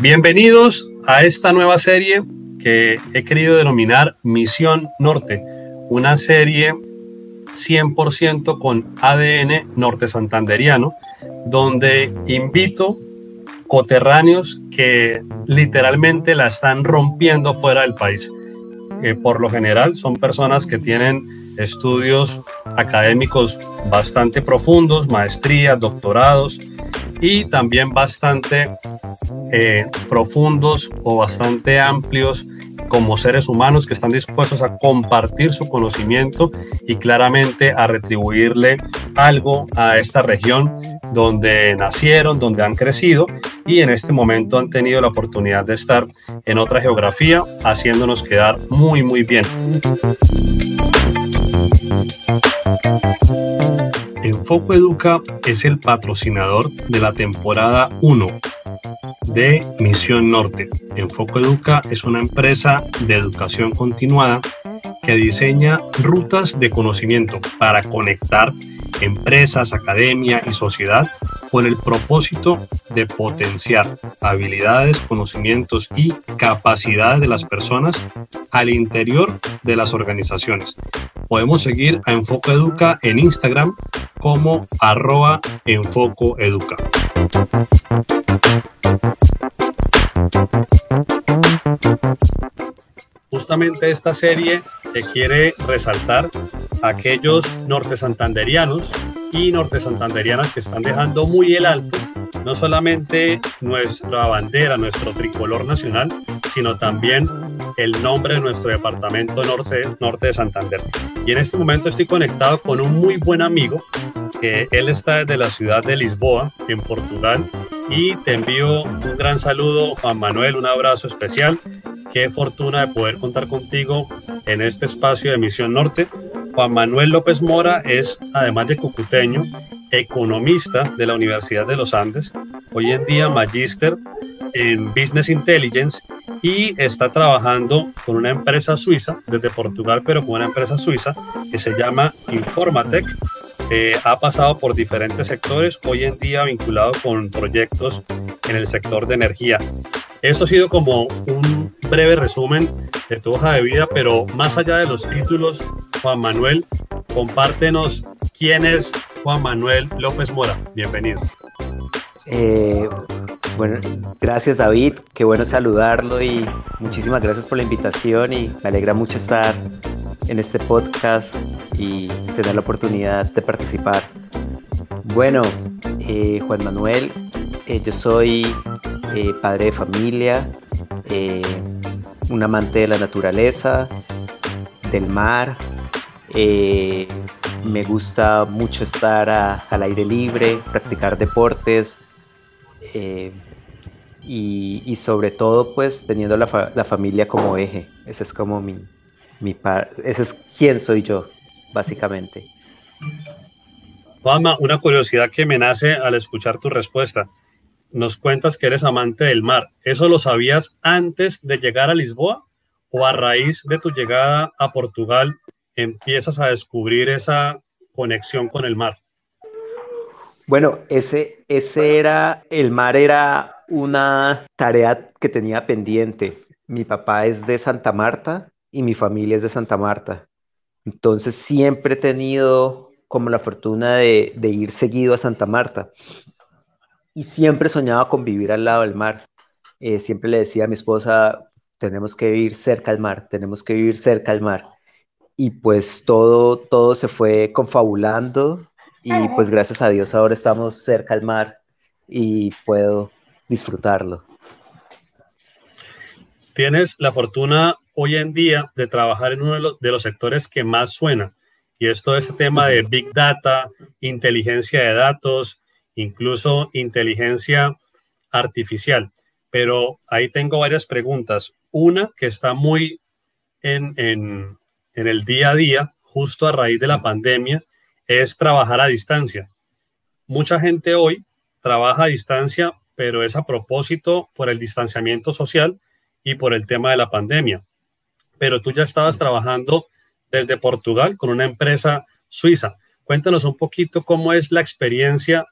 Bienvenidos a esta nueva serie que he querido denominar Misión Norte, una serie 100% con ADN norte santanderiano, donde invito coterráneos que literalmente la están rompiendo fuera del país. Eh, por lo general son personas que tienen estudios académicos bastante profundos, maestrías, doctorados y también bastante eh, profundos o bastante amplios como seres humanos que están dispuestos a compartir su conocimiento y claramente a retribuirle algo a esta región donde nacieron, donde han crecido y en este momento han tenido la oportunidad de estar en otra geografía, haciéndonos quedar muy, muy bien. Enfoco Educa es el patrocinador de la temporada 1 de Misión Norte. Enfoco Educa es una empresa de educación continuada diseña rutas de conocimiento para conectar empresas, academia y sociedad con el propósito de potenciar habilidades, conocimientos y capacidades de las personas al interior de las organizaciones. Podemos seguir a Enfoco Educa en Instagram como arroba Enfoco Educa. Justamente esta serie te quiere resaltar a aquellos norte santanderianos y norte santanderianas que están dejando muy el alto no solamente nuestra bandera, nuestro tricolor nacional, sino también el nombre de nuestro departamento norte, norte de Santander. Y en este momento estoy conectado con un muy buen amigo, que él está desde la ciudad de Lisboa, en Portugal, y te envío un gran saludo, Juan Manuel, un abrazo especial. Qué fortuna de poder contar contigo en este espacio de Misión Norte. Juan Manuel López Mora es, además de cucuteño, economista de la Universidad de los Andes, hoy en día magíster en Business Intelligence y está trabajando con una empresa suiza, desde Portugal, pero con una empresa suiza que se llama Informatec. Eh, ha pasado por diferentes sectores, hoy en día vinculado con proyectos en el sector de energía. Eso ha sido como un breve resumen de tu hoja de vida, pero más allá de los títulos, Juan Manuel, compártenos quién es Juan Manuel López Mora. Bienvenido. Eh, bueno, gracias David, qué bueno saludarlo y muchísimas gracias por la invitación y me alegra mucho estar en este podcast y tener la oportunidad de participar. Bueno, eh, Juan Manuel, eh, yo soy padre de familia, un amante de la naturaleza, del mar, me gusta mucho estar al aire libre, practicar deportes eh, y, sobre todo pues teniendo la, familia como eje. Ese es como mi, mi ese es quién soy yo, básicamente. Juanma, una curiosidad que me nace al escuchar tu respuesta. Nos cuentas que eres amante del mar. ¿Eso lo sabías antes de llegar a Lisboa o a raíz de tu llegada a Portugal empiezas a descubrir esa conexión con el mar? Bueno, ese, ese era, el mar era una tarea que tenía pendiente. Mi papá es de Santa Marta y mi familia es de Santa Marta. Entonces siempre he tenido como la fortuna de, ir seguido a Santa Marta. Y siempre soñaba con vivir al lado del mar. Eh, siempre le decía a mi esposa, tenemos que vivir cerca al mar, tenemos que vivir cerca al mar y pues todo, todo se fue confabulando y pues gracias a Dios ahora estamos cerca al mar y puedo disfrutarlo. Tienes la fortuna hoy en día de trabajar en uno de los, de los sectores que más suena y es todo este tema de Big Data, inteligencia de datos, incluso inteligencia artificial. Pero ahí tengo varias preguntas. Una que está muy en, en, en el día a día, justo a raíz de la pandemia, es trabajar a distancia. Mucha gente hoy trabaja a distancia, pero es a propósito por el distanciamiento social y por el tema de la pandemia. Pero tú ya estabas trabajando desde Portugal con una empresa suiza. Cuéntanos un poquito cómo es la experiencia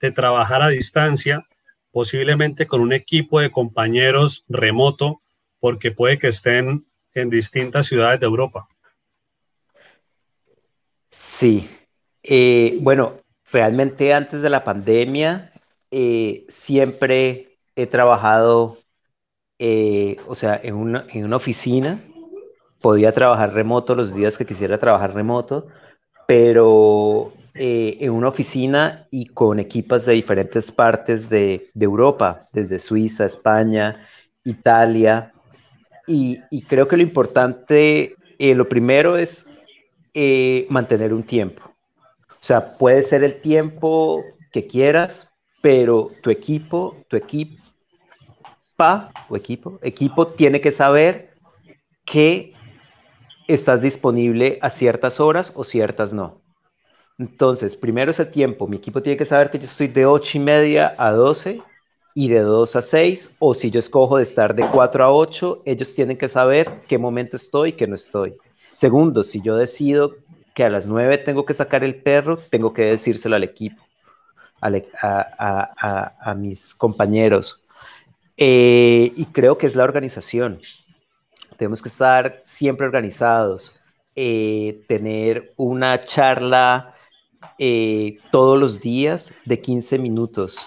de trabajar a distancia posiblemente con un equipo de compañeros remoto, porque puede que estén en distintas ciudades de Europa. Sí, eh, bueno, realmente antes de la pandemia eh, siempre he trabajado, eh, o sea, en una, en una oficina, podía trabajar remoto los días que quisiera trabajar remoto, pero en una oficina y con equipas de diferentes partes de, Europa, desde Suiza, España, Italia, y, creo que lo importante, lo primero es eh, mantener un tiempo. O sea, puede ser el tiempo que quieras, pero tu equipo, tu equipo, o equipo, equipo tiene que saber que estás disponible a ciertas horas o ciertas no. Entonces, primero ese tiempo, mi equipo tiene que saber que yo estoy de 8 y media a 12 y de 2 a 6, o si yo escojo de estar de 4 a 8, ellos tienen que saber qué momento estoy y qué no estoy. Segundo, si yo decido que a las 9 tengo que sacar el perro, tengo que decírselo al equipo, a, mis compañeros. Eh, y creo que es la organización. Tenemos que estar siempre organizados, eh, tener una charla eh, todos los días de 15 minutos.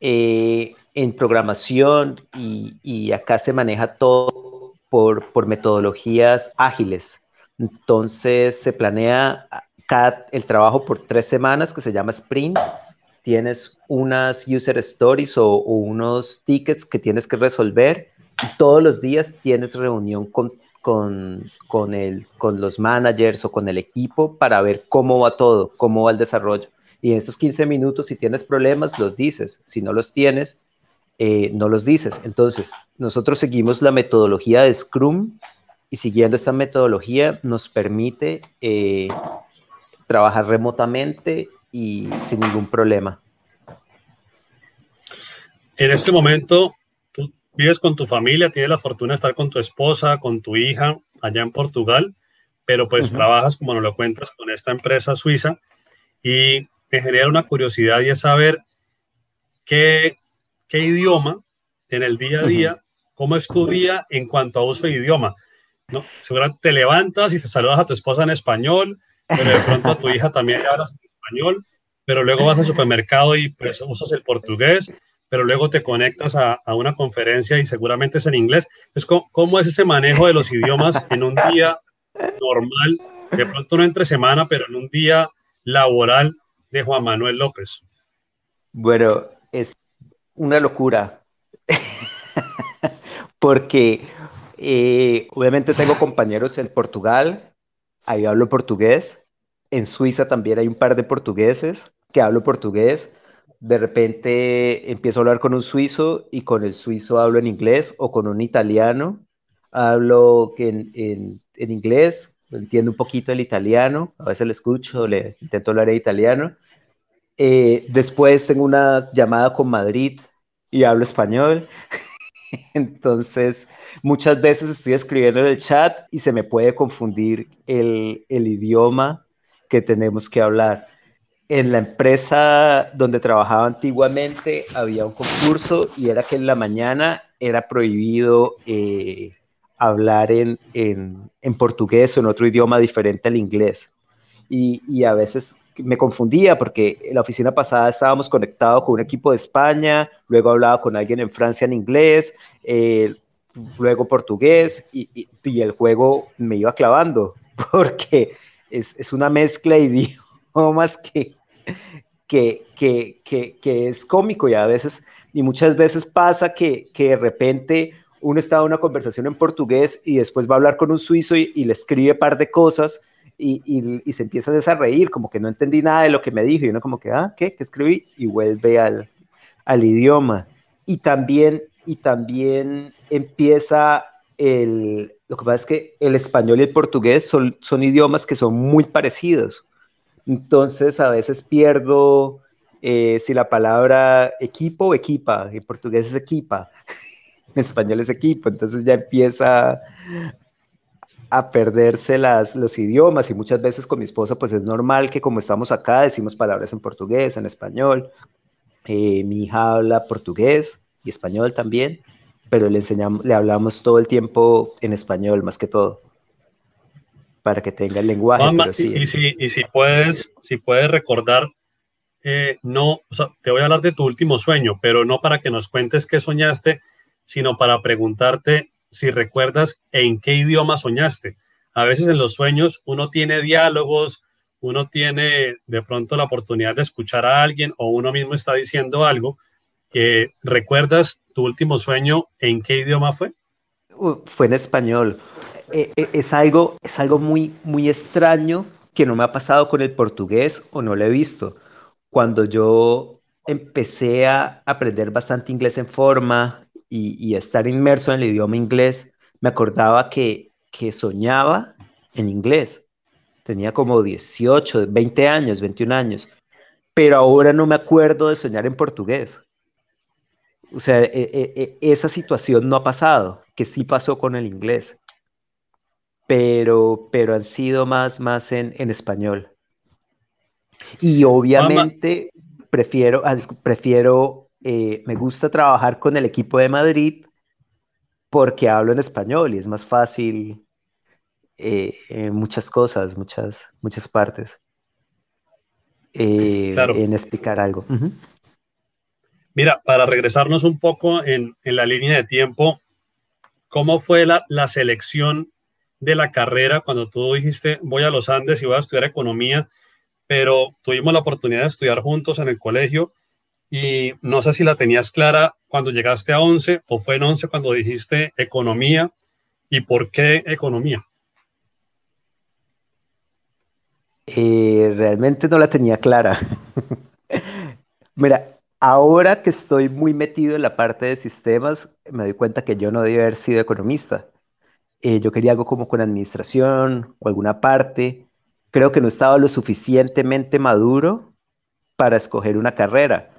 en programación y acá se maneja todo por, metodologías ágiles. Entonces se planea cada, el trabajo por tres semanas que se llama sprint. Tienes unas user stories o, unos tickets que tienes que resolver todos los días tienes reunión con, con, con, el, con los managers o con el equipo para ver cómo va todo, cómo va el desarrollo. Y en estos 15 minutos, si tienes problemas, los dices. Si no los tienes, eh, no los dices. Entonces, nosotros seguimos la metodología de Scrum y siguiendo esta metodología nos permite eh, trabajar remotamente y sin ningún problema. En este momento, vives con tu familia, tienes la fortuna de estar con tu esposa, con tu hija allá en Portugal, pero pues trabajas, como nos lo cuentas, con esta empresa suiza y me genera una curiosidad y es saber qué qué idioma en el día a día, cómo es tu día en cuanto a uso de idioma. ¿no? Seguramente te levantas y te saludas a tu esposa en español, pero de pronto a tu hija también le hablas en español, pero luego vas al supermercado y pues usas el portugués, pero luego te conectas a, a una conferencia y seguramente es en inglés. Entonces, ¿cómo, ¿cómo, es ese manejo de los idiomas en un día normal, de pronto no entre semana, pero en un día laboral de Juan Manuel López? Bueno, es una locura, porque eh, obviamente tengo compañeros en Portugal, ahí hablo portugués, en Suiza también hay un par de portugueses que hablo portugués, de repente empiezo a hablar con un suizo y con el suizo hablo en inglés o con un italiano, hablo en, en, en inglés, entiendo un poquito el italiano, a veces le escucho, le intento hablar en italiano eh, después tengo una llamada con Madrid y hablo español. Entonces, muchas veces estoy escribiendo en el chat y se me puede confundir el, el idioma que tenemos que hablar. En la empresa donde trabajaba antiguamente había un concurso y era que en la mañana era prohibido eh, hablar en, en, en, portugués o en otro idioma diferente al inglés. Y, y a veces me confundía porque en la oficina pasada estábamos conectados con un equipo de España, luego hablaba con alguien en Francia en inglés, eh, luego portugués y, el juego me iba clavando porque es, una mezcla de idiomas que, que, que, que, es cómico y a veces, y muchas veces pasa que, de repente uno está en una conversación en portugués y después va a hablar con un suizo y, y le escribe un par de cosas y, se empieza a reír, como que no entendí nada de lo que me dijo, y uno como que, ah, ¿qué? ¿Qué escribí? Y vuelve al, al idioma. Y también, y también empieza el, lo que pasa es que el español y el portugués son, son idiomas que son muy parecidos. Entonces a veces pierdo eh, si la palabra equipo o equipa, en portugués es equipa, en español es equipo, entonces ya empieza a perderse las, los idiomas y muchas veces con mi esposa pues es normal que como estamos acá decimos palabras en portugués, en español, Eh, mi hija habla portugués y español también, pero le enseñamos, le hablamos todo el tiempo en español más que todo para que tenga el lenguaje. y, si, y si puedes, si puedes recordar, eh, no, te voy a hablar de tu último sueño, pero no para que nos cuentes qué soñaste, sino para preguntarte si recuerdas en qué idioma soñaste. A veces en los sueños uno tiene diálogos, uno tiene de pronto la oportunidad de escuchar a alguien o uno mismo está diciendo algo. Eh, ¿Recuerdas tu último sueño en qué idioma fue? Fue en español. Eh, eh, es algo, es algo muy, muy extraño que no me ha pasado con el portugués o no lo he visto. Cuando yo empecé a aprender bastante inglés en forma y, y estar inmerso en el idioma inglés, me acordaba que, que soñaba en inglés. Tenía como 18, 20 años, 21 años, pero ahora no me acuerdo de soñar en portugués. O sea, e, e, e, esa situación no ha pasado, que sí pasó con el inglés pero, pero han sido más, más en, en español. Y obviamente prefiero, ah, prefiero eh, me gusta trabajar con el equipo de Madrid porque hablo en español y es más fácil eh, en muchas cosas, muchas, muchas partes. Eh, en explicar algo. Mira, para regresarnos un poco en, en, la línea de tiempo, ¿cómo fue la, la selección de la carrera cuando tú dijiste voy a los Andes y voy a estudiar economía, pero tuvimos la oportunidad de estudiar juntos en el colegio y no sé si la tenías clara cuando llegaste a 11 o fue en 11 cuando dijiste economía y por qué economía. Eh, realmente no la tenía clara. Mira, ahora que estoy muy metido en la parte de sistemas, me doy cuenta que yo no debía haber sido economista. Eh, yo quería algo como con administración o alguna parte. Creo que no estaba lo suficientemente maduro para escoger una carrera.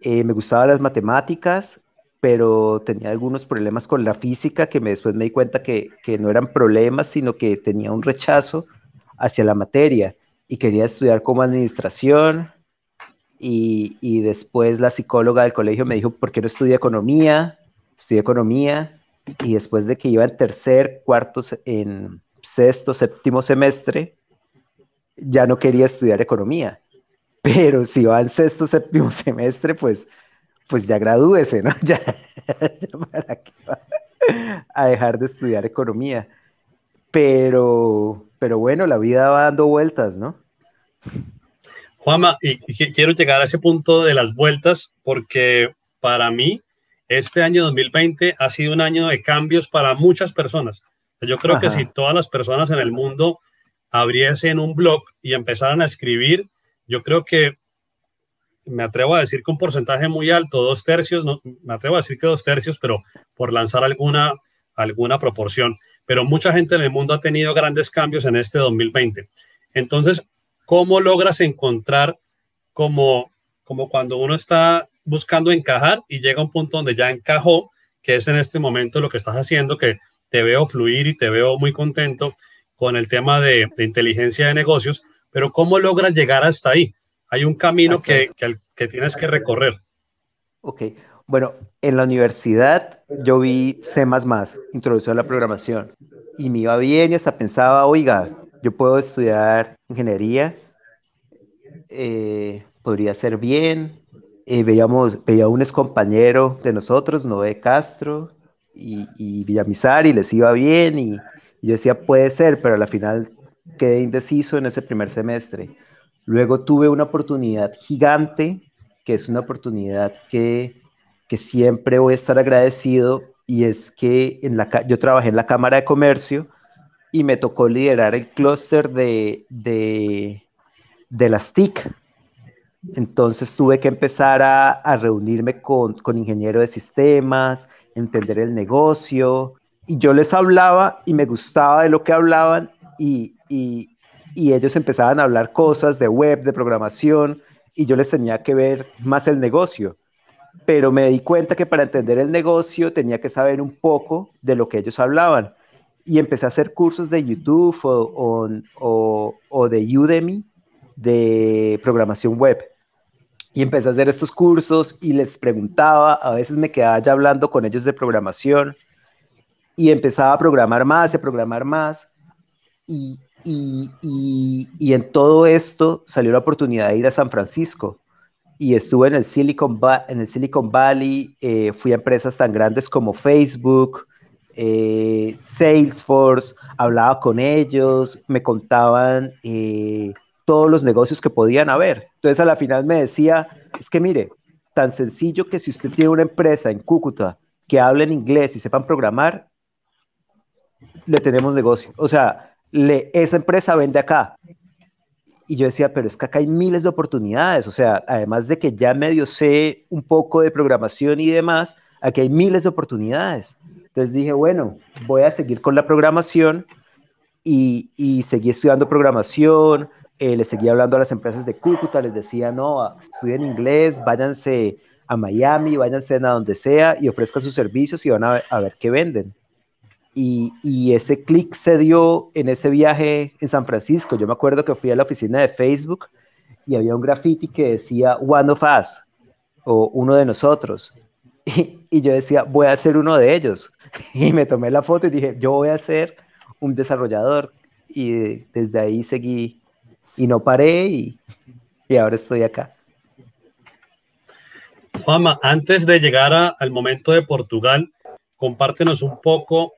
Eh, me gustaban las matemáticas, pero tenía algunos problemas con la física que me, después me di cuenta que, que no eran problemas, sino que tenía un rechazo hacia la materia y quería estudiar como administración. Y, y, después la psicóloga del colegio me dijo, ¿por qué no estudia economía? Estudié economía y después de que iba en tercer, cuarto, en sexto, séptimo semestre, ya no quería estudiar economía. Pero si va en sexto, séptimo semestre, pues, pues ya gradúese, ¿no? Ya, para qué va a dejar de estudiar economía. Pero, pero bueno, la vida va dando vueltas, ¿no? Juama, y quiero llegar a ese punto de las vueltas porque para mí este año 2020 ha sido un año de cambios para muchas personas. Yo creo que si todas las personas en el mundo abriesen un blog y empezaran a escribir, yo creo que me atrevo a decir que un porcentaje muy alto, dos tercios, no, me atrevo a decir que dos tercios, pero por lanzar alguna, alguna proporción. Pero mucha gente en el mundo ha tenido grandes cambios en este 2020. Entonces, ¿cómo logras encontrar como, como cuando uno está buscando encajar y llega a un punto donde ya encajó, que es en este momento lo que estás haciendo, que te veo fluir y te veo muy contento con el tema de, inteligencia de negocios, pero ¿cómo logras llegar hasta ahí? Hay un camino que, que, tienes que recorrer. Ok, bueno, en la universidad yo vi C++, introducción a la programación, y me iba bien y hasta pensaba, oiga, yo puedo estudiar ingeniería, eh, podría ser bien, eh, veíamos, veía un compañero de nosotros, Noé Castro y, y Villamizar, y les iba bien, y, yo decía, puede ser, pero al final quedé indeciso en ese primer semestre. Luego tuve una oportunidad gigante, que es una oportunidad que, que siempre voy a estar agradecido, y es que en la, yo trabajé en la Cámara de Comercio y me tocó liderar el clúster de, de, de las TIC, entonces tuve que empezar a, reunirme con, con ingenieros de sistemas, entender el negocio, y yo les hablaba y me gustaba de lo que hablaban y, ellos empezaban a hablar cosas de web, de programación, y yo les tenía que ver más el negocio. Pero me di cuenta que para entender el negocio tenía que saber un poco de lo que ellos hablaban. Y empecé a hacer cursos de YouTube o, o de Udemy de programación web Y empecé a hacer estos cursos y les preguntaba, a veces me quedaba ya hablando con ellos de programación y empezaba a programar más, a programar más. Y, y, y, en todo esto salió la oportunidad de ir a San Francisco y estuve en el Silicon, en el Silicon Valley, eh, fui a empresas tan grandes como Facebook, eh, Salesforce, hablaba con ellos, me contaban eh, todos los negocios que podían haber. Entonces a la final me decía, es que mire, tan sencillo que si usted tiene una empresa en Cúcuta que hable en inglés y sepan programar, le tenemos negocio. O sea, le, esa empresa vende acá. Y yo decía, pero es que acá hay miles de oportunidades. O sea, además de que ya medio sé un poco de programación y demás, aquí hay miles de oportunidades. Entonces dije, bueno, voy a seguir con la programación y, y seguí estudiando programación, eh, les seguía hablando a las empresas de Cúcuta, les decía, no, estudien inglés, váyanse a Miami, váyanse a donde sea y ofrezcan sus servicios y van a, a ver qué venden. Y, y ese clic se dio en ese viaje en San Francisco. Yo me acuerdo que fui a la oficina de Facebook y había un graffiti que decía One of Us o uno de nosotros. Y, yo decía, voy a ser uno de ellos. Y me tomé la foto y dije, yo voy a ser un desarrollador. Y desde ahí seguí y no paré y, y ahora estoy acá. Juanma, antes de llegar al momento de Portugal, compártenos un poco,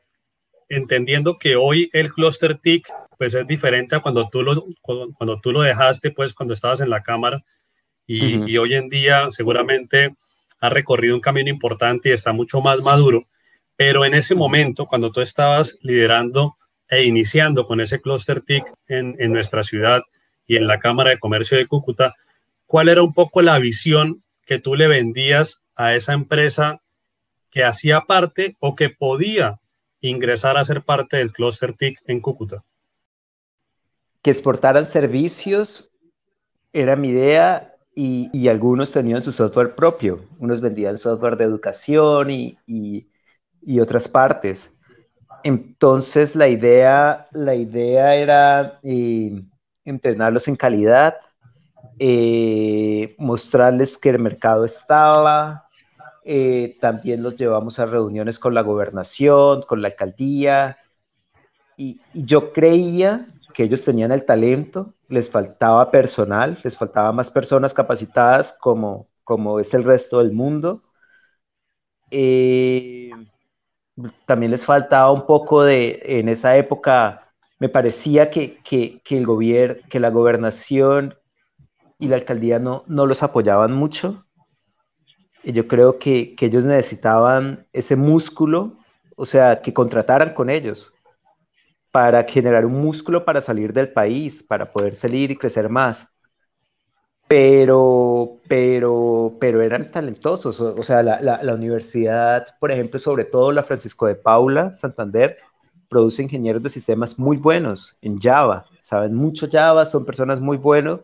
entendiendo que hoy el cluster TIC pues es diferente a cuando tú lo, cuando, tú lo dejaste, pues cuando estabas en la cámara y, y hoy en día seguramente ha recorrido un camino importante y está mucho más maduro. Pero en ese momento, cuando tú estabas liderando e iniciando con ese cluster TIC en, en nuestra ciudad y en la Cámara de Comercio de Cúcuta, ¿cuál era un poco la visión que tú le vendías a esa empresa que hacía parte o que podía ingresar a ser parte del cluster TIC en Cúcuta? Que exportaran servicios era mi idea y, algunos tenían su software propio. Unos vendían software de educación y, otras partes. Entonces la idea, la idea era eh, entrenarlos en calidad, eh, mostrarles que el mercado estaba. Eh, también los llevamos a reuniones con la gobernación, con la alcaldía. y yo creía que ellos tenían el talento, les faltaba personal, les faltaba más personas capacitadas como, como es el resto del mundo. Eh, también les faltaba un poco de, en esa época, me parecía que, que, que el gobierno, que la gobernación y la alcaldía no, no los apoyaban mucho. Y yo creo que, que ellos necesitaban ese músculo, o sea, que contrataran con ellos para generar un músculo para salir del país, para poder salir y crecer más. Pero, pero, pero eran talentosos. O, sea, la, la, universidad, por ejemplo, sobre todo la Francisco de Paula, Santander, produce ingenieros de sistemas muy buenos en Java. Saben mucho Java, son personas muy buenos,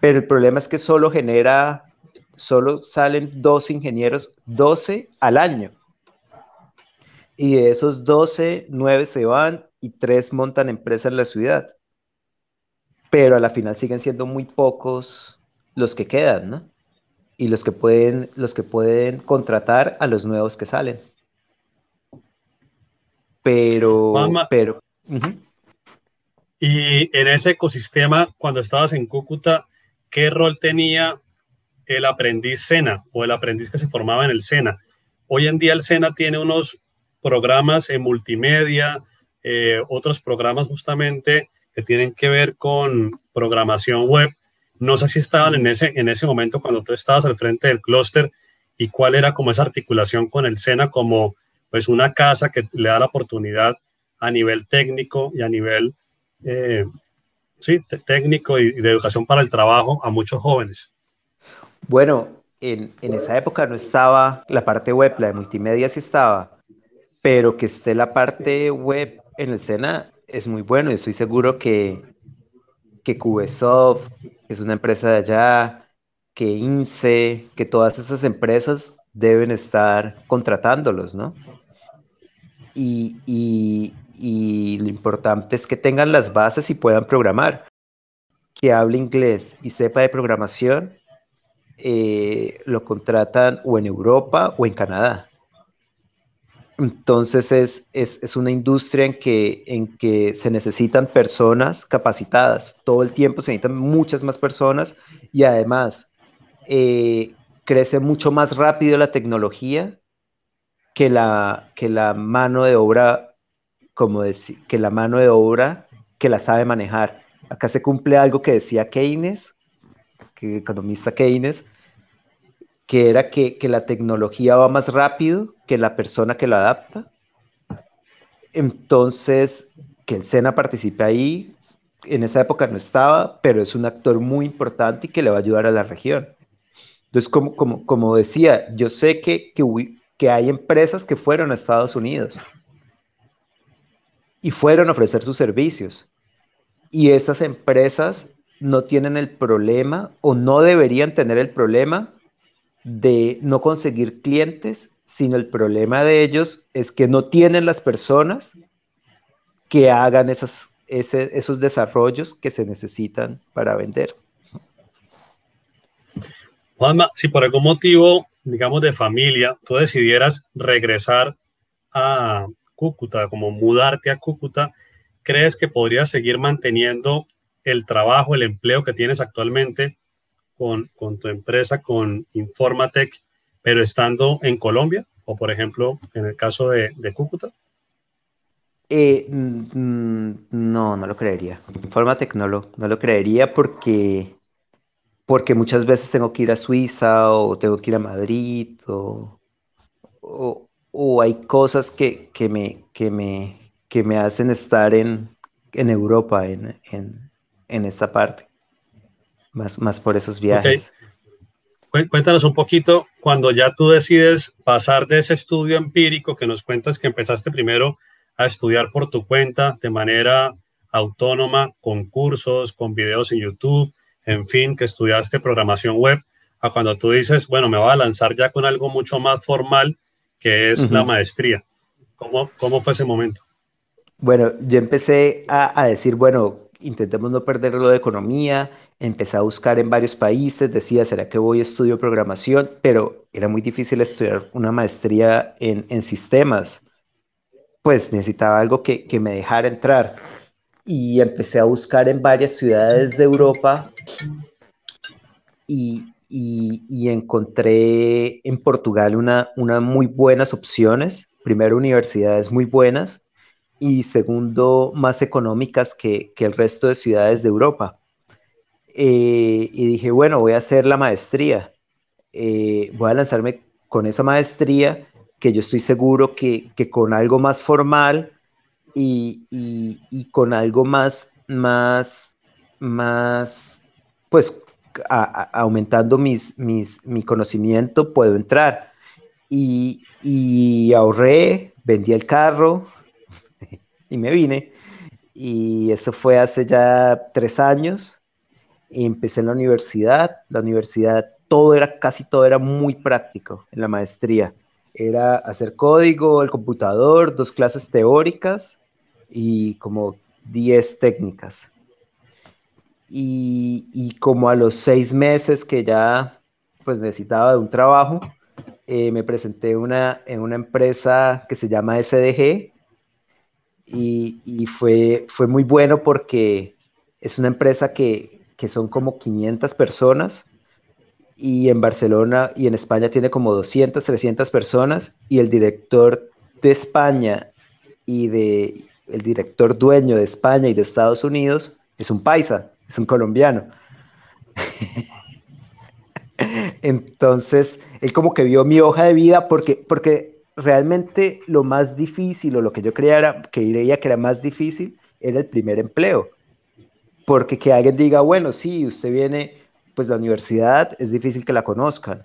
pero el problema es que solo genera, solo salen dos ingenieros, 12 al año. Y de esos 12, 9 se van y tres montan empresa en la ciudad. Pero a la final siguen siendo muy pocos los que quedan, ¿no? Y los que pueden, los que pueden contratar a los nuevos que salen. Pero, pero. Y en ese ecosistema, cuando estabas en Cúcuta, ¿qué rol tenía el aprendiz SENA o el aprendiz que se formaba en el SENA? Hoy en día el SENA tiene unos programas en multimedia, eh, otros programas justamente que tienen que ver con programación web. No sé si estaban en ese, en ese momento cuando tú estabas al frente del clúster y cuál era como esa articulación con el SENA como pues una casa que le da la oportunidad a nivel técnico y a nivel eh, sí, técnico y de educación para el trabajo a muchos jóvenes. Bueno, en, en, esa época no estaba la parte web, la de multimedia sí estaba, pero que esté la parte web en el SENA es muy bueno y estoy seguro que, que Cubesoft, que es una empresa de allá, que INSE, que todas estas empresas deben estar contratándolos, ¿no? Y, lo importante es que tengan las bases y puedan programar. Que hable inglés y sepa de programación eh, lo contratan o en Europa o en Canadá. Entonces es, es, una industria en que, en que se necesitan personas capacitadas. Todo el tiempo se necesitan muchas más personas y además eh, crece mucho más rápido la tecnología que la, que la mano de obra, como decir, que la mano de obra que la sabe manejar. Acá se cumple algo que decía Keynes, que economista Keynes, que era que, la tecnología va más rápido que la persona que la adapta. Entonces, que el SENA participe ahí, en esa época no estaba, pero es un actor muy importante y que le va a ayudar a la región. Entonces, como, como, como decía, yo sé que, que, que hay empresas que fueron a Estados Unidos y fueron a ofrecer sus servicios. Y estas empresas no tienen el problema o no deberían tener el problema de no conseguir clientes, sino el problema de ellos es que no tienen las personas que hagan esas, esos desarrollos que se necesitan para vender. Juanma, si por algún motivo, digamos, de familia, tú decidieras regresar a Cúcuta, como mudarte a Cúcuta, ¿crees que podrías seguir manteniendo el trabajo, el empleo que tienes actualmente con, tu empresa, con Informatec, pero estando en Colombia o, por ejemplo, en el caso de, Cúcuta? Eh, no, no lo creería. Informatec no lo, no lo creería porque, porque muchas veces tengo que ir a Suiza o tengo que ir a Madrid o, o, hay cosas que, que, me, que, me, que me hacen estar en, en Europa, en, en, en esta parte más, más por esos viajes. Cuéntanos un poquito, cuando ya tú decides pasar de ese estudio empírico que nos cuentas que empezaste primero a estudiar por tu cuenta de manera autónoma, con cursos, con videos en YouTube, en fin, que estudiaste programación web, a cuando tú dices, bueno, me voy a lanzar ya con algo mucho más formal, que es la maestría. ¿Cómo, ¿Cómo fue ese momento? Bueno, yo empecé a, a decir, bueno, intentemos no perder lo de economía, empecé a buscar en varios países, decía, ¿será que voy a estudio programación? Pero era muy difícil estudiar una maestría en, sistemas. Pues necesitaba algo que, me dejara entrar. Y empecé a buscar en varias ciudades de Europa y, encontré en Portugal una, una muy buenas opciones. Primero, universidades muy buenas y segundo, más económicas que, que el resto de ciudades de Europa. Eh, y dije, bueno, voy a hacer la maestría. Eh, voy a lanzarme con esa maestría que yo estoy seguro que, que con algo más formal y, y, con algo más, más, más, pues aumentando mis, mis, mi conocimiento puedo entrar. Y, y ahorré, vendí el carro y me vine. Y eso fue hace ya tres años empecé en la universidad, la universidad todo era, casi todo era muy práctico en la maestría. Era hacer código, el computador, dos clases teóricas y como 10 técnicas. Y, como a los seis meses que ya pues necesitaba de un trabajo, eh, me presenté una, en una empresa que se llama SDG y, y, fue, fue muy bueno porque es una empresa que, que son como 500 personas y en Barcelona y en España tiene como 200, 300 personas y el director de España y de el director dueño de España y de Estados Unidos es un paisa, es un colombiano. Entonces, él como que vio mi hoja de vida porque, porque realmente lo más difícil o lo que yo creía que creía que era más difícil era el primer empleo porque que alguien diga, bueno, sí, usted viene, pues la universidad es difícil que la conozcan.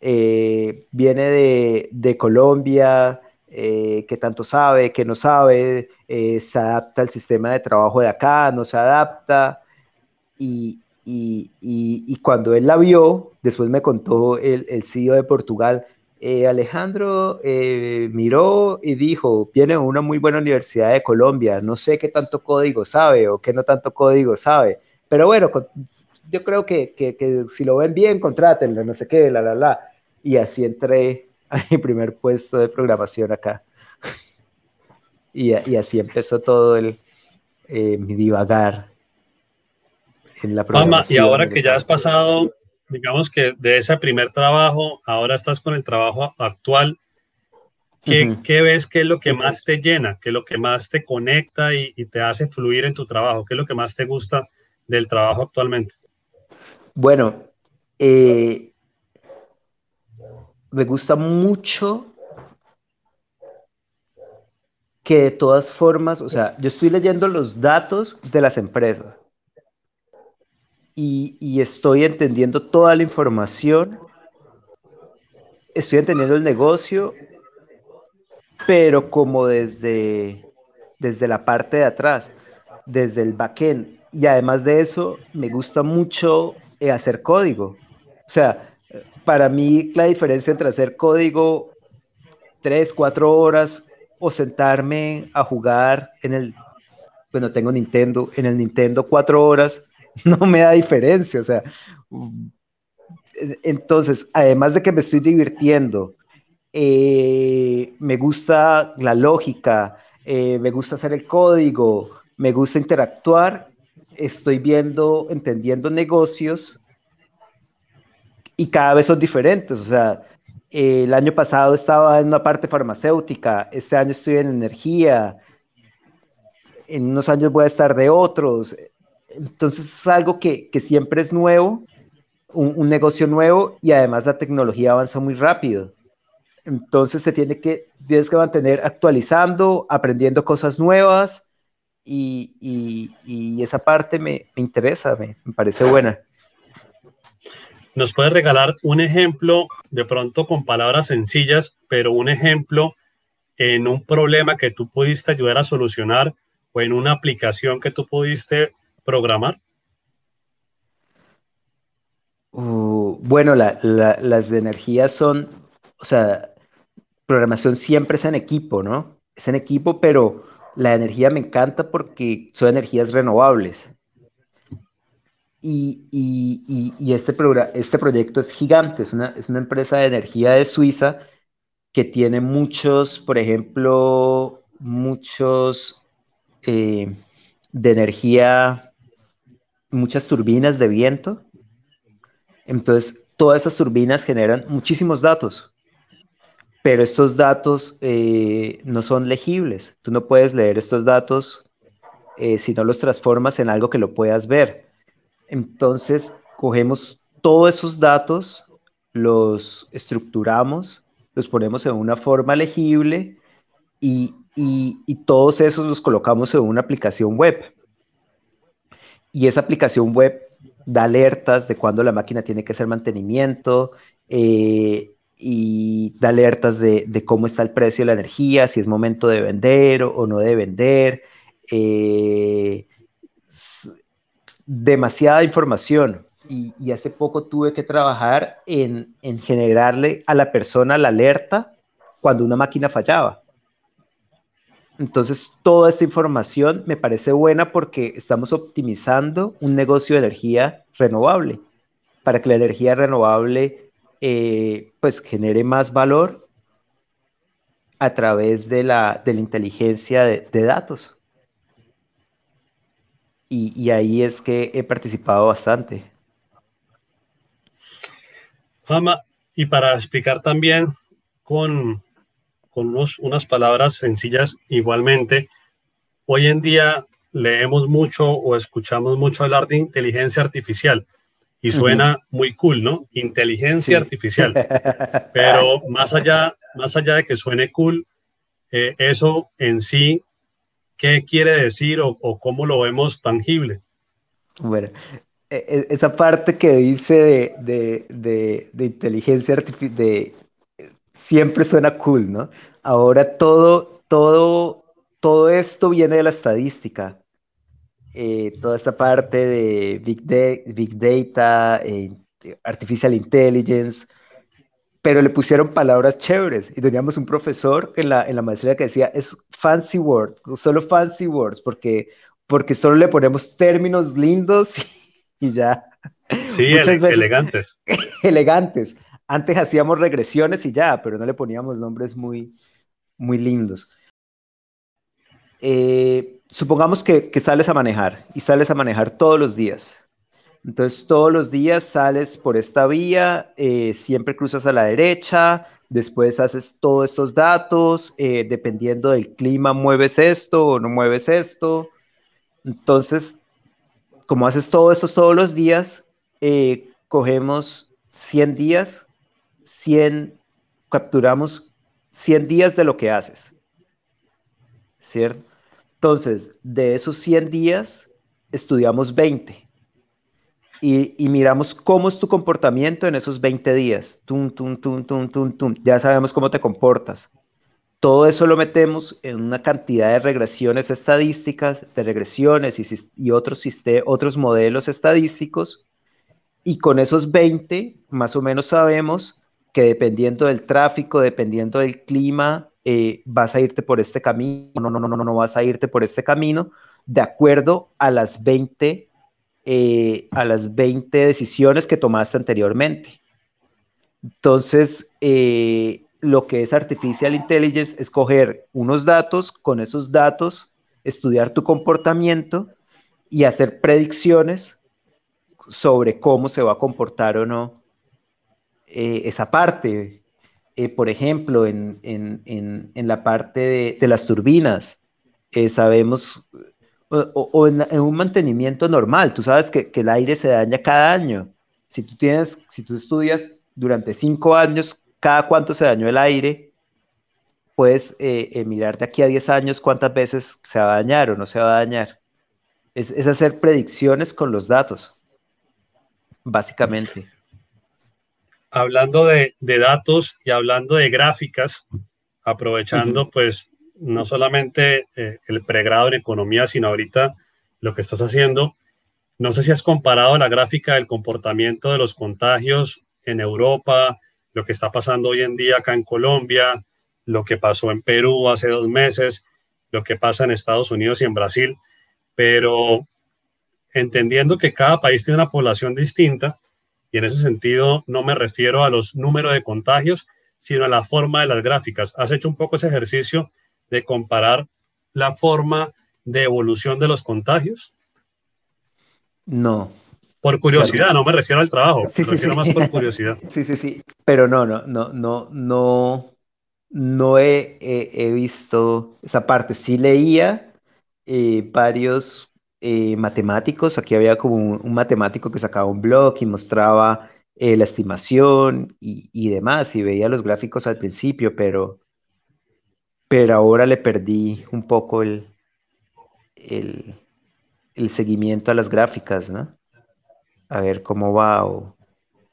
Eh, viene de, Colombia, eh, que tanto sabe, que no sabe, eh, se adapta al sistema de trabajo de acá, no se adapta. Y, cuando él la vio, después me contó el, el CEO de Portugal, Alejandro miró y dijo, viene una muy buena universidad de Colombia, no sé qué tanto código sabe o qué no tanto código sabe, pero bueno, yo creo que, que, si lo ven bien, contrátenlo, no sé qué, la, la, la. Y así entré a mi primer puesto de programación acá. Y, y así empezó todo el, eh, mi divagar en la programación. y ahora que ya has pasado, digamos que de ese primer trabajo, ahora estás con el trabajo actual, ¿Qué, ves que es lo que más te llena, qué es lo que más te conecta y, te hace fluir en tu trabajo? ¿Qué es lo que más te gusta del trabajo actualmente? Bueno, eh, me gusta mucho que de todas formas, o sea, yo estoy leyendo los datos de las empresas y, estoy entendiendo toda la información, estoy entendiendo el negocio pero como desde, desde la parte de atrás, desde el backend. Y además de eso, me gusta mucho eh, hacer código. O sea, para mí la diferencia entre hacer código tres, cuatro horas o sentarme a jugar en el, bueno, tengo Nintendo, en el Nintendo cuatro horas, no me da diferencia. O sea, entonces, además de que me estoy divirtiendo, eh, me gusta la lógica, eh, me gusta hacer el código, me gusta interactuar, estoy viendo, entendiendo negocios y cada vez son diferentes. O sea, el año pasado estaba en una parte farmacéutica, este año estoy en energía, en unos años voy a estar de otros. Entonces es algo que, siempre es nuevo, un, un, negocio nuevo y además la tecnología avanza muy rápido. Entonces te tiene que, tienes que mantener actualizando, aprendiendo cosas nuevas y, esa parte me, interesa, me, parece buena. ¿Nos puedes regalar un ejemplo, de pronto con palabras sencillas, pero un ejemplo en un problema que tú pudiste ayudar a solucionar o en una aplicación que tú pudiste programar? Uh, bueno, las de energía son, o sea, programación siempre es en equipo, ¿no? Es en equipo, pero la energía me encanta porque son energías renovables. Y, este, este proyecto es gigante, es una, empresa de energía de Suiza que tiene muchos, por ejemplo, muchos eh, de energía, muchas turbinas de viento. Entonces, todas esas turbinas generan muchísimos datos pero estos datos eh, no son legibles. Tú no puedes leer estos datos eh, si no los transformas en algo que lo puedas ver. Entonces, cogemos todos esos datos, los estructuramos, los ponemos en una forma legible y, todos esos los colocamos en una aplicación web. Y esa aplicación web da alertas de cuándo la máquina tiene que hacer mantenimiento, eh, y da alertas de, cómo está el precio de la energía, si es momento de vender o, no de vender. Eh, demasiada información. Y, hace poco tuve que trabajar en, generarle a la persona la alerta cuando una máquina fallaba. Entonces, toda esta información me parece buena porque estamos optimizando un negocio de energía renovable para que la energía renovable eh, pues genere más valor a través de la, de la inteligencia de, datos. Y, ahí es que he participado bastante. Fama, y para explicar también con, con unas palabras sencillas igualmente, hoy en día leemos mucho o escuchamos mucho hablar de inteligencia artificial y suena muy cool, ¿no? Inteligencia artificial. Pero más allá, más allá de que suene cool, eh, eso en sí, ¿qué quiere decir o, cómo lo vemos tangible? Bueno, e, e, esa parte que dice de, de, de inteligencia artificial, siempre suena cool, ¿no? Ahora todo, todo, todo esto viene de la estadística. Eh, toda esta parte de Big, big Data, eh, Artificial Intelligence, pero le pusieron palabras chéveres y teníamos un profesor en la, en la maestría que decía, es fancy words, solo fancy words, porque, porque solo le ponemos términos lindos y, ya. Sí, Muchas veces, elegantes. elegantes. Antes hacíamos regresiones y ya, pero no le poníamos nombres muy, muy lindos. Eh, supongamos que, sales a manejar y sales a manejar todos los días. Entonces, todos los días sales por esta vía, eh, siempre cruzas a la derecha, después haces todos estos datos, eh, dependiendo del clima, mueves esto o no mueves esto. Entonces, como haces todo esto todos los días, cogemos 100 días, 100, capturamos 100 días de lo que haces. ¿Cierto? Entonces, de esos 100 días, estudiamos 20 y, miramos cómo es tu comportamiento en esos 20 días. Tum, tum, tum, tum, tum, tum. Ya sabemos cómo te comportas. Todo eso lo metemos en una cantidad de regresiones estadísticas, de regresiones y, otros, otros modelos estadísticos. Y con esos 20, más o menos sabemos que dependiendo del tráfico, dependiendo del clima, eh, vas a irte por este camino, no, no, no, no, no vas a irte por este camino, de acuerdo a las 20, eh, a las 20 decisiones que tomaste anteriormente. Entonces, eh, lo que es Artificial Intelligence es coger unos datos, con esos datos, estudiar tu comportamiento y hacer predicciones sobre cómo se va a comportar o no esa parte. Eh, por ejemplo, en, la parte de, las turbinas, eh, sabemos, o, en, un mantenimiento normal, tú sabes que, el aire se daña cada año. Si tú tienes, si tú estudias durante cinco años, cada cuánto se dañó el aire, puedes eh, mirar de aquí a 10 años cuántas veces se va a dañar o no se va a dañar. Es, es hacer predicciones con los datos, básicamente hablando de, datos y hablando de gráficas, aprovechando pues no solamente eh, el pregrado en economía, sino ahorita lo que estás haciendo. No sé si has comparado la gráfica del comportamiento de los contagios en Europa, lo que está pasando hoy en día acá en Colombia, lo que pasó en Perú hace dos meses, lo que pasa en Estados Unidos y en Brasil, pero entendiendo que cada país tiene una población distinta, y en ese sentido no me refiero a los números de contagios, sino a la forma de las gráficas. ¿Has hecho un poco ese ejercicio de comparar la forma de evolución de los contagios? No. Por curiosidad, no me refiero al trabajo, sí, me refiero más por curiosidad. Sí, sí, sí, pero no, no, no, no, no, no he, visto esa parte. Sí leía eh, varios eh, matemáticos. Aquí había como un, matemático que sacaba un blog y mostraba eh, la estimación y, demás, y veía los gráficos al principio, pero, pero ahora le perdí un poco el, el, seguimiento a las gráficas, ¿no? A ver cómo va, o,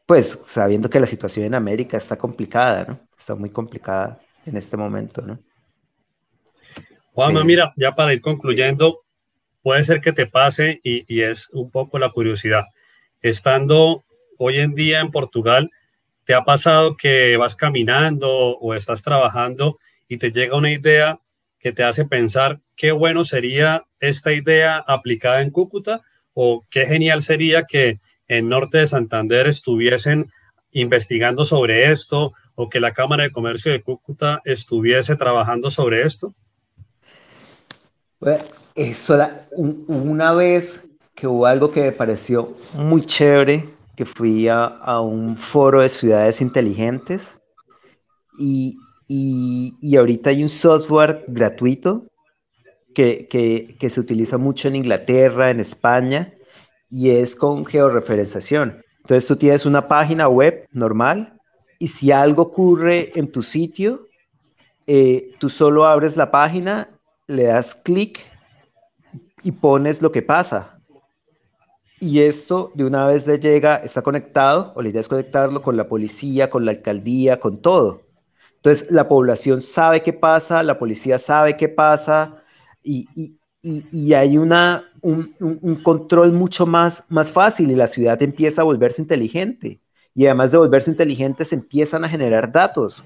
pues sabiendo que la situación en América está complicada, ¿no? Está muy complicada en este momento, ¿no? Juanma, mira, ya para ir concluyendo, puede ser que te pase y, es un poco la curiosidad. Estando hoy en día en Portugal, ¿te ha pasado que vas caminando o estás trabajando y te llega una idea que te hace pensar qué bueno sería esta idea aplicada en Cúcuta o qué genial sería que en Norte de Santander estuviesen investigando sobre esto o que la Cámara de Comercio de Cúcuta estuviese trabajando sobre esto? sola, una vez que hubo algo que me pareció muy chévere, que fui a, un foro de ciudades inteligentes y, y, ahorita hay un software gratuito que, que, que, se utiliza mucho en Inglaterra, en España, y es con georreferenciación. Entonces tú tienes una página web normal y si algo ocurre en tu sitio, eh, tú solo abres la página, le das clic y pones lo que pasa. Y esto de una vez le llega, está conectado, o la idea es conectarlo con la policía, con la alcaldía, con todo. Entonces la población sabe qué pasa, la policía sabe qué pasa y, y, y, hay una, un, control mucho más, más fácil y la ciudad empieza a volverse inteligente. Y además de volverse inteligente, se empiezan a generar datos.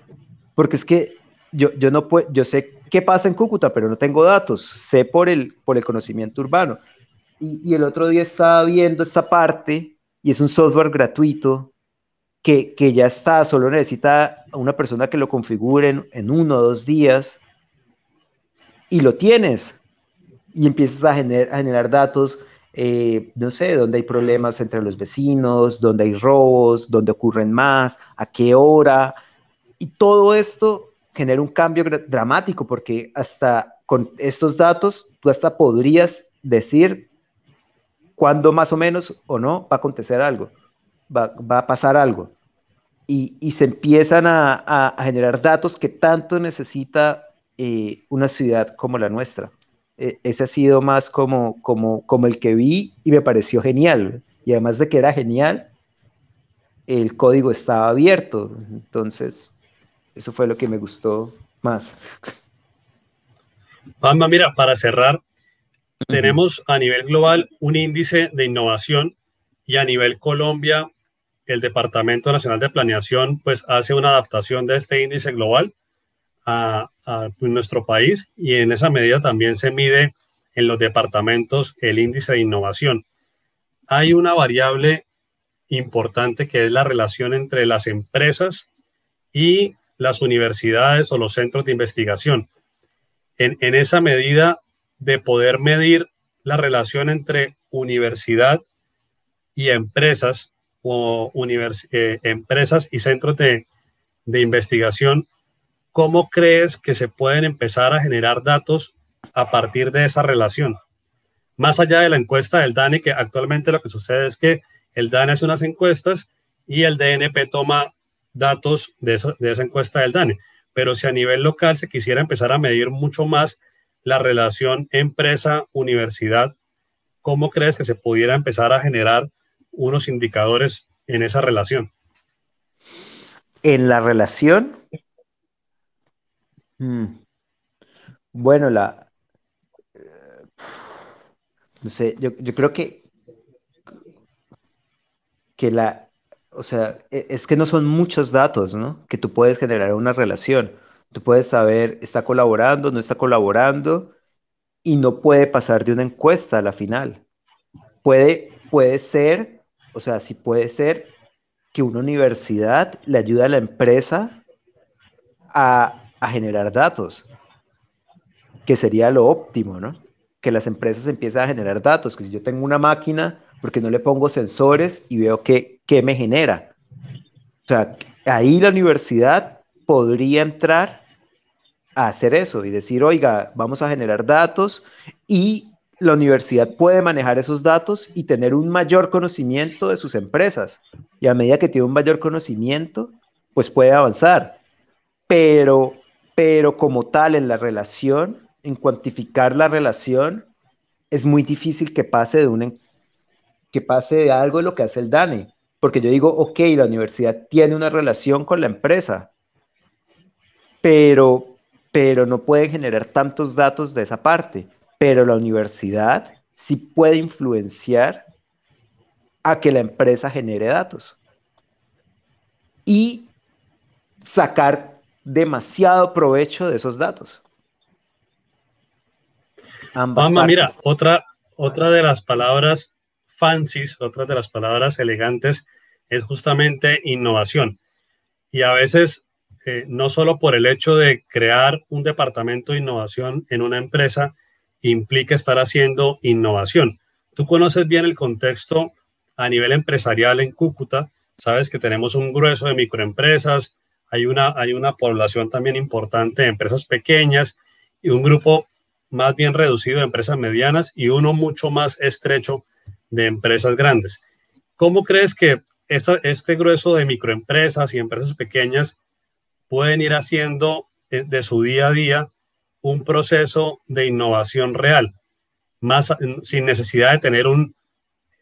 Porque es que yo, yo no puedo, yo sé qué pasa en Cúcuta, pero no tengo datos, sé por el, por el conocimiento urbano. Y, el otro día estaba viendo esta parte y es un software gratuito que, ya está, solo necesita una persona que lo configure en, uno o dos días y lo tienes y empiezas a, a generar datos, eh, no sé, donde hay problemas entre los vecinos, donde hay robos, donde ocurren más, a qué hora. Y todo esto genera un cambio dramático porque hasta con estos datos tú hasta podrías decir cuándo más o menos o no va a acontecer algo, va, a pasar algo. Y, se empiezan a, generar datos que tanto necesita eh, una ciudad como la nuestra. E, ese ha sido más como, como, como el que vi y me pareció genial. Y además de que era genial, el código estaba abierto. Entonces, eso fue lo que me gustó más. Pamba, mira, para cerrar, tenemos a nivel global un índice de innovación y a nivel Colombia, el Departamento Nacional de Planeación pues hace una adaptación de este índice global a, nuestro país y en esa medida también se mide en los departamentos el índice de innovación. Hay una variable importante que es la relación entre las empresas y las universidades o los centros de investigación. En, esa medida de poder medir la relación entre universidad y empresas o eh, empresas y centros de, de investigación, ¿cómo crees que se pueden empezar a generar datos a partir de esa relación? Más allá de la encuesta del DANE, que actualmente lo que sucede es que el DANE hace unas encuestas y el DNP toma datos de esa, encuesta del DANE. Pero si a nivel local se quisiera empezar a medir mucho más la relación empresa-universidad, ¿cómo crees que se pudiera empezar a generar unos indicadores en esa relación? En la relación, hmm. bueno, la, no sé, yo, yo creo que, que la, o sea, e, es que no son muchos datos, ¿no? Que tú puedes generar una relación. Tú puedes saber, está colaborando, no está colaborando, y no puede pasar de una encuesta a la final. Puede, puede ser, o sea, sí puede ser que una universidad le ayude a la empresa a, a generar datos, que sería lo óptimo, ¿no? Que las empresas empiecen a generar datos, que si yo tengo una máquina, porque no le pongo sensores y veo que ¿qué me genera? O sea, ahí la universidad podría entrar a hacer eso y decir, oiga, vamos a generar datos y la universidad puede manejar esos datos y tener un mayor conocimiento de sus empresas. Y a medida que tiene un mayor conocimiento, pues puede avanzar. Pero, pero como tal, en la relación, en cuantificar la relación, es muy difícil que pase de, un, que pase de algo de lo que hace el DANE porque yo digo, ok, la universidad tiene una relación con la empresa, pero, pero no puede generar tantos datos de esa parte, pero la universidad sí puede influenciar a que la empresa genere datos y sacar demasiado provecho de esos datos. Ambas mira, otra, otra de las palabras fancies, otras de las palabras elegantes, es justamente innovación. Y a veces, eh, no solo por el hecho de crear un departamento de innovación en una empresa, implica estar haciendo innovación. Tú conoces bien el contexto a nivel empresarial en Cúcuta, sabes que tenemos un grueso de microempresas, hay una, hay una población también importante de empresas pequeñas y un grupo más bien reducido de empresas medianas y uno mucho más estrecho de empresas grandes. ¿Cómo crees que este grueso de microempresas y empresas pequeñas pueden ir haciendo eh, de su día a día un proceso de innovación real, más sin necesidad de tener un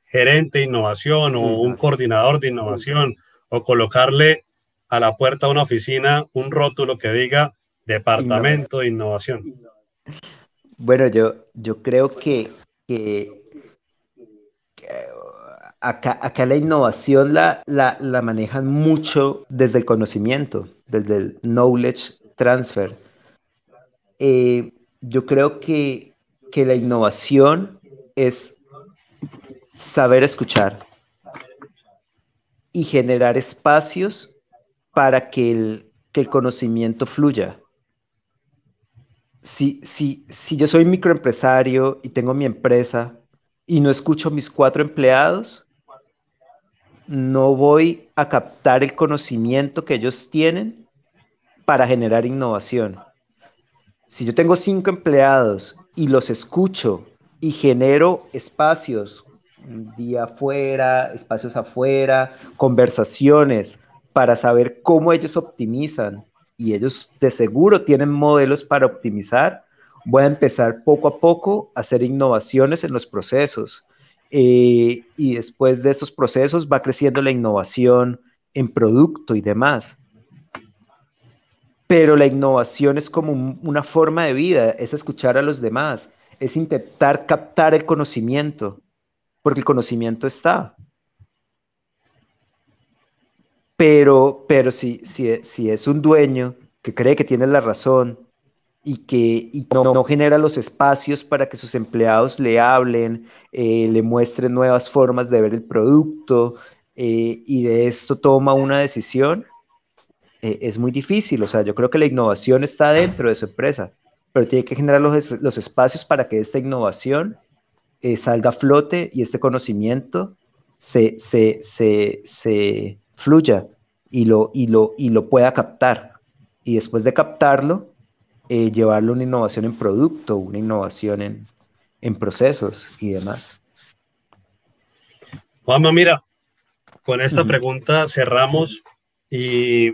gerente de innovación o un coordinador de innovación o colocarle a la puerta de una oficina un rótulo que diga Departamento de Innovación. Bueno, yo, yo creo que, que acá, la innovación la, la, manejan mucho desde el conocimiento, desde el knowledge transfer. Eh, yo creo que, la innovación es saber escuchar, y generar espacios para que el, que el conocimiento fluya. Si, si, si yo soy microempresario y tengo mi empresa y no escucho a mis cuatro empleados, no voy a captar el conocimiento que ellos tienen para generar innovación. Si yo tengo cinco empleados y los escucho y genero espacios, día afuera, espacios afuera, conversaciones para saber cómo ellos optimizan y ellos de seguro tienen modelos para optimizar, voy a empezar poco a poco a hacer innovaciones en los procesos eh, y después de estos procesos va creciendo la innovación en producto y demás. Pero la innovación es como una forma de vida, es escuchar a los demás, es intentar captar el conocimiento, porque el conocimiento está. Pero, pero si, si, si es un dueño que cree que tiene la razón y que no, genera los espacios para que sus empleados le hablen, eh, le muestren nuevas formas de ver el producto eh, y de esto toma una decisión, eh, es muy difícil. O sea, yo creo que la innovación está dentro de su empresa, pero tiene que generar los, los espacios para que esta innovación salga a flote y este conocimiento se, se, se, se fluya y lo, y, lo, y lo pueda captar. Y después de captarlo, eh, llevarle una innovación en producto, una innovación en, en procesos y demás. Juanma, mira, con esta pregunta cerramos y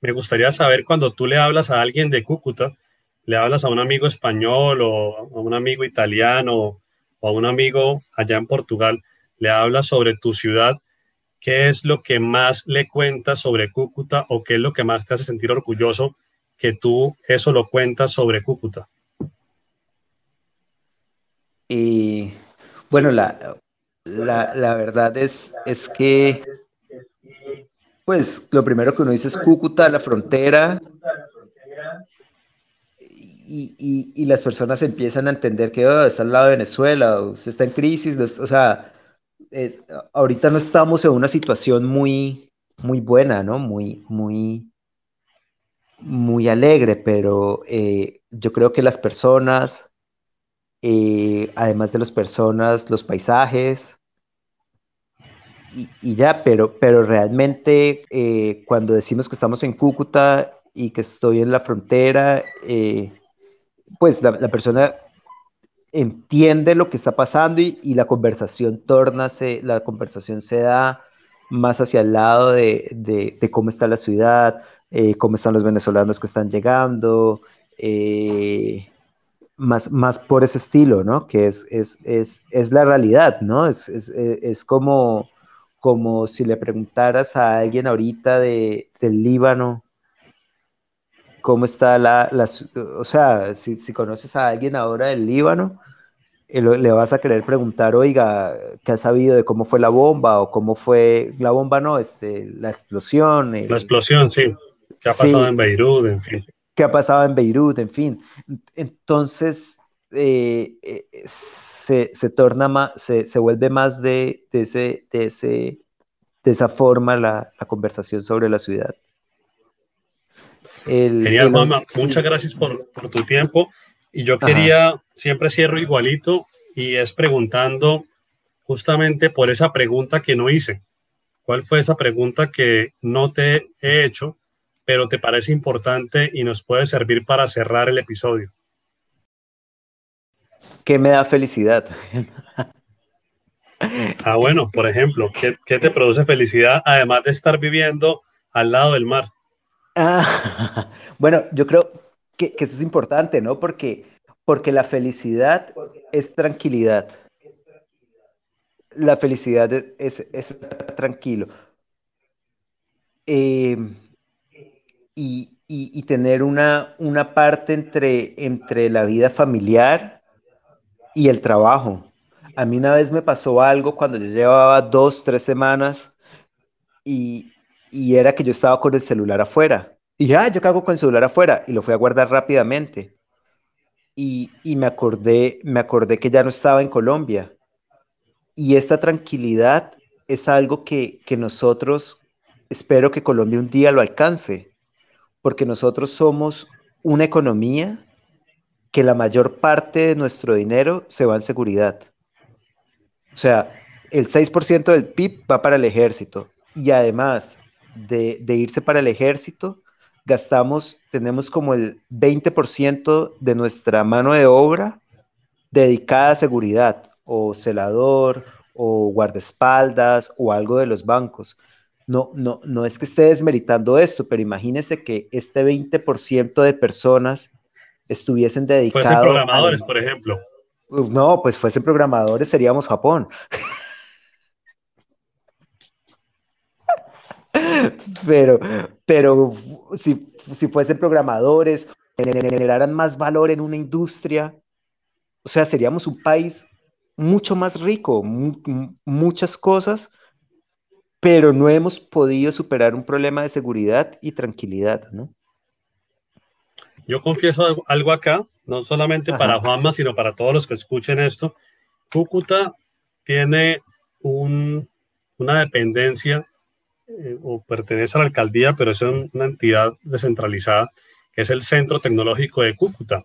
me gustaría saber cuando tú le hablas a alguien de Cúcuta, le hablas a un amigo español o a un amigo italiano o a un amigo allá en Portugal, le hablas sobre tu ciudad, ¿qué es lo que más le cuentas sobre Cúcuta o qué es lo que más te hace sentir orgulloso que tú eso lo cuentas sobre Cúcuta. Y bueno, la, la, verdad es, es que, pues lo primero que uno dice es Cúcuta, la frontera, y, y, las personas empiezan a entender que oh, está al lado de Venezuela, se está en crisis, o sea, ahorita no estamos en una situación muy, muy buena, ¿no? Muy, muy, muy alegre, pero eh, yo creo que las personas, eh, además de las personas, los paisajes, y, ya, pero, pero realmente eh, cuando decimos que estamos en Cúcuta y que estoy en la frontera, pues la, persona entiende lo que está pasando y, la conversación torna, la conversación se da más hacia el lado de, de cómo está la ciudad, eh, cómo están los venezolanos que están llegando, eh, más, más por ese estilo, ¿no? Que es, es, es, es la realidad, ¿no? Es, es, como, como si le preguntaras a alguien ahorita de, del Líbano, cómo está la, la o sea, si, si, conoces a alguien ahora del Líbano, eh, le vas a querer preguntar, oiga, ¿qué ha sabido de cómo fue la bomba o cómo fue la bomba, no? Este, la explosión. la explosión, sí. ¿Qué ha pasado en Beirut? En fin. ¿Qué ha pasado en Beirut? En fin. Entonces, eh, eh, se, se, torna más, se, se vuelve más de, de, ese, de, ese, de esa forma la, la conversación sobre la ciudad. Genial, mamá. Muchas gracias por, por, tu tiempo. Y yo quería, siempre cierro igualito, y es preguntando justamente por esa pregunta que no hice. ¿Cuál fue esa pregunta que no te he hecho pero te parece importante y nos puede servir para cerrar el episodio. ¿Qué me da felicidad? ah, bueno, por ejemplo, ¿qué, te produce felicidad además de estar viviendo al lado del mar? Ah, bueno, yo creo que, eso es importante, ¿no? Porque, porque la felicidad es tranquilidad. La felicidad es, es estar tranquilo. Eh, y, tener una, una parte entre, entre la vida familiar y el trabajo. A mí una vez me pasó algo cuando yo llevaba dos, tres semanas y, era que yo estaba con el celular afuera. Y dije, ah, yo cago con el celular afuera y lo fui a guardar rápidamente. Y, y, me acordé, me acordé que ya no estaba en Colombia. Y esta tranquilidad es algo que, que nosotros, espero que Colombia un día lo alcance, porque nosotros somos una economía que la mayor parte de nuestro dinero se va en seguridad. O sea, el 6% del PIB va para el ejército y además de, de irse para el ejército, gastamos, tenemos como el 20% de nuestra mano de obra dedicada a seguridad, o celador, o guardaespaldas, o algo de los bancos. No, no, no es que esté desmeritando esto, pero imagínese que este 20% de personas estuviesen dedicados. Fuesen programadores, por ejemplo. No, pues fuesen programadores, seríamos Japón. pero, pero si, si fuesen programadores, generaran más valor en una industria, o sea, seríamos un país mucho más rico, muchas cosas, pero no hemos podido superar un problema de seguridad y tranquilidad, ¿no? Yo confieso algo acá, no solamente para Juanma, sino para todos los que escuchen esto. Cúcuta tiene una dependencia eh, o pertenece a la alcaldía, pero es una entidad descentralizada, que es el Centro Tecnológico de Cúcuta.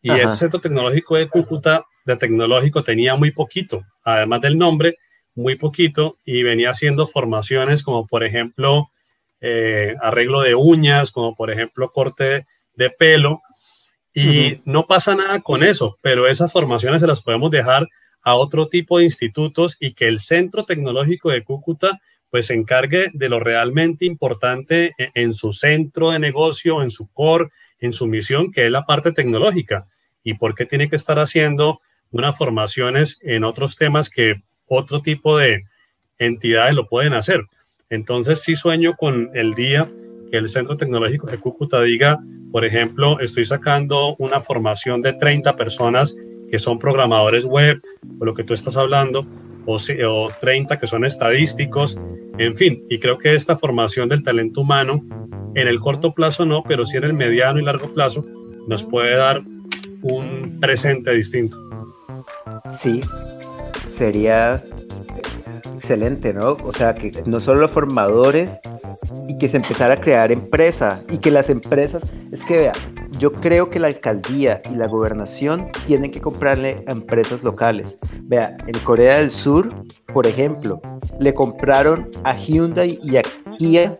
Y ese Centro Tecnológico de Cúcuta, de tecnológico, tenía muy poquito, además del nombre, muy poquito, y venía haciendo formaciones como, por ejemplo, eh, arreglo de uñas, como por ejemplo corte de pelo, y no pasa nada con eso, pero esas formaciones se las podemos dejar a otro tipo de institutos y que el Centro Tecnológico de Cúcuta pues se encargue de lo realmente importante e, en, su centro de negocio, en su core, en su misión, que es la parte tecnológica. ¿Y por qué tiene que estar haciendo unas formaciones en otros temas que otro tipo de entidades lo pueden hacer? Entonces sí sueño con el día que el Centro Tecnológico de Cúcuta diga, por ejemplo, estoy sacando una formación de 30 personas que son programadores web, o lo que tú estás hablando, o, o 30 que son estadísticos, en fin, y creo que esta formación del talento humano, en el corto plazo no, pero sí en el mediano y largo plazo, nos puede dar un presente distinto. Sí, sería excelente, ¿no? O sea, que no solo los formadores y que se empezara a crear empresa y que las empresas, es que vea, yo creo que la alcaldía y la gobernación tienen que comprarle a empresas locales. Vea, en Corea del Sur, por ejemplo, le compraron a Hyundai y a Kia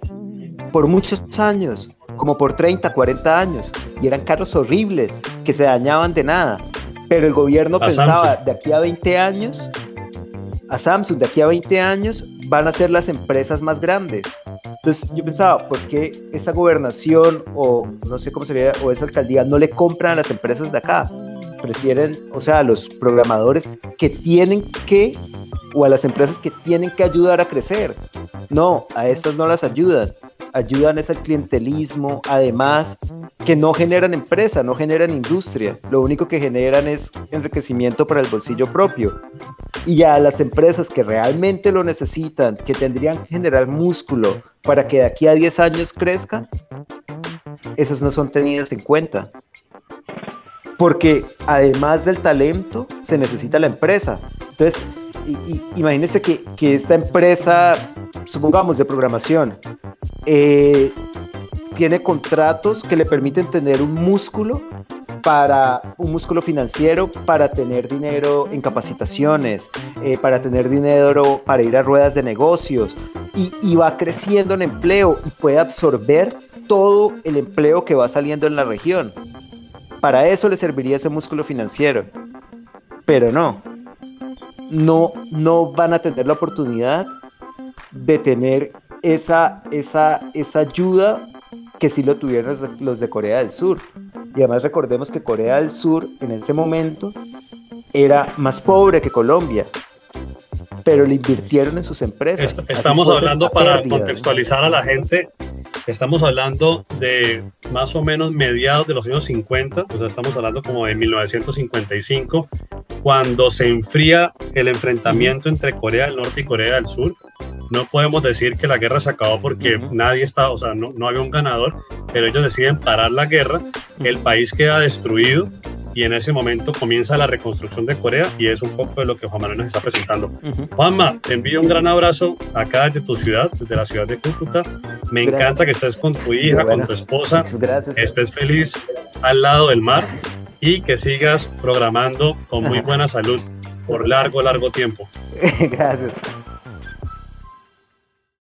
por muchos años, como por 30, 40 años, y eran carros horribles que se dañaban de nada. Pero el gobierno pensaba, de aquí a 20 años, a Samsung, de aquí a 20 años, van a ser las empresas más grandes. Entonces yo pensaba, ¿por qué esa gobernación o no sé cómo sería, o esa alcaldía no le compran a las empresas de acá? Prefieren, o sea, a los programadores que tienen que, o a las empresas que tienen que ayudar a crecer. No, a estas no las ayudan. Ayudan es al clientelismo, además, que no generan empresa, no generan industria. Lo único que generan es enriquecimiento para el bolsillo propio. Y a las empresas que realmente lo necesitan, que tendrían que generar músculo, para que de aquí a 10 años crezca, esas no son tenidas en cuenta. Porque además del talento, se necesita la empresa. Entonces, imagínense que, que, esta empresa, supongamos de programación, eh, tiene contratos que le permiten tener un músculo para un músculo financiero para tener dinero en capacitaciones, eh, para tener dinero para ir a ruedas de negocios y, va creciendo en empleo y puede absorber todo el empleo que va saliendo en la región. Para eso le serviría ese músculo financiero. Pero no, no, no van a tener la oportunidad de tener esa, esa, esa ayuda que sí lo tuvieron los de Corea del Sur. Y además recordemos que Corea del Sur en ese momento era más pobre que Colombia, pero le invirtieron en sus empresas. estamos hablando para contextualizar a la gente, estamos hablando de más o menos mediados de los años 50, o sea, estamos hablando como de 1955, cuando se enfría el enfrentamiento entre Corea del Norte y Corea del Sur. No podemos decir que la guerra se acabó porque nadie está, o sea, no, no había un ganador, pero ellos deciden parar la guerra, el país queda destruido y en ese momento comienza la reconstrucción de Corea y es un poco de lo que Juan Manuel nos está presentando. Juanma, te envío un gran abrazo acá desde tu ciudad, desde la ciudad de Cúcuta. Me encanta que estés con tu hija, con tu esposa, gracias. estés feliz al lado del mar y que sigas programando con muy buena salud por largo, largo tiempo. gracias.